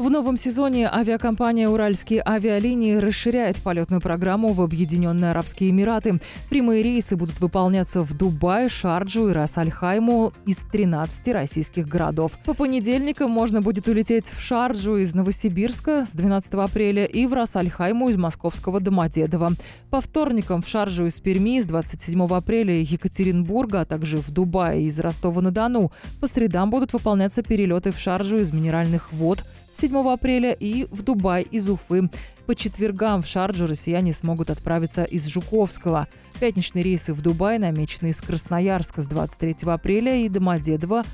В новом сезоне авиакомпания «Уральские авиалинии» расширяет полетную программу в Объединенные Арабские Эмираты. Прямые рейсы будут выполняться в Дубай, Шарджу и Рас-Аль-Хайму из 13 российских городов. По понедельникам можно будет улететь в Шарджу из Новосибирска с 12 апреля и в Рас-Аль-Хайму из московского Домодедово. По вторникам в Шарджу из Перми с 27 апреля и Екатеринбурга, а также в Дубае из Ростова-на-Дону. По средам будут выполняться перелеты в Шарджу из Минеральных вод – 7 апреля и в Дубай из Уфы. По четвергам в Шарджу россияне смогут отправиться из Жуковского. Пятничные рейсы в Дубай намечены из Красноярска с 23 апреля и Домодедово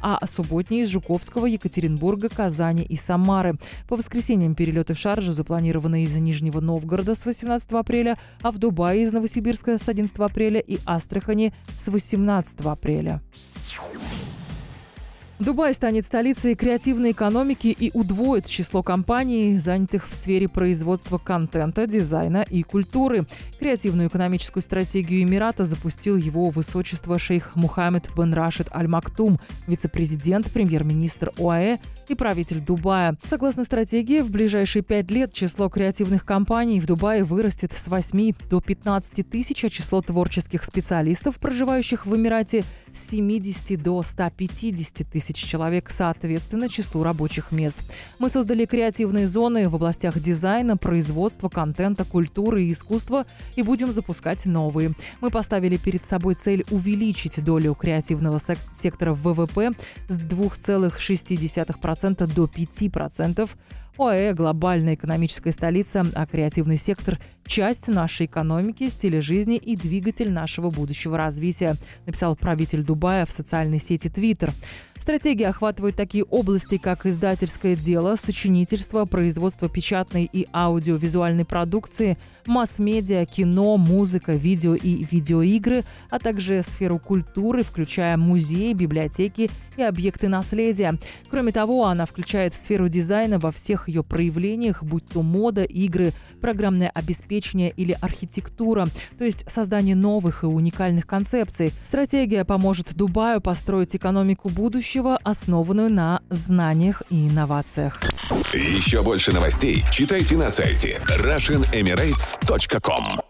а субботние из Жуковского, Екатеринбурга, Казани и Самары. По воскресеньям перелеты в Шаржу запланированы из Нижнего Новгорода с 18 апреля, а в Дубае из Новосибирска с 11 апреля и Астрахани с 18 апреля. Дубай станет столицей креативной экономики и удвоит число компаний, занятых в сфере производства контента, дизайна и культуры. Креативную экономическую стратегию Эмирата запустил его высочество шейх Мухаммед бен Рашид Аль Мактум, вице-президент, премьер-министр ОАЭ и правитель Дубая. Согласно стратегии, в ближайшие пять лет число креативных компаний в Дубае вырастет с 8 до 15 тысяч, а число творческих специалистов, проживающих в Эмирате, с 70 до 150 тысяч тысяч человек, соответственно, числу рабочих мест. Мы создали креативные зоны в областях дизайна, производства, контента, культуры и искусства и будем запускать новые. Мы поставили перед собой цель увеличить долю креативного сектора в ВВП с 2,6% до 5%. ОАЭ – глобальная экономическая столица, а креативный сектор – часть нашей экономики, стиля жизни и двигатель нашего будущего развития, написал правитель Дубая в социальной сети Twitter. Стратегия охватывает такие области, как издательское дело, сочинительство, производство печатной и аудиовизуальной продукции, масс-медиа, кино, музыка, видео и видеоигры, а также сферу культуры, включая музеи, библиотеки и объекты наследия. Кроме того, она включает сферу дизайна во всех ее проявлениях, будь то мода, игры, программное обеспечение или архитектура, то есть создание новых и уникальных концепций. Стратегия поможет Дубаю построить экономику будущего, основанную на знаниях и инновациях. Еще больше новостей читайте на сайте RussianEmirates.com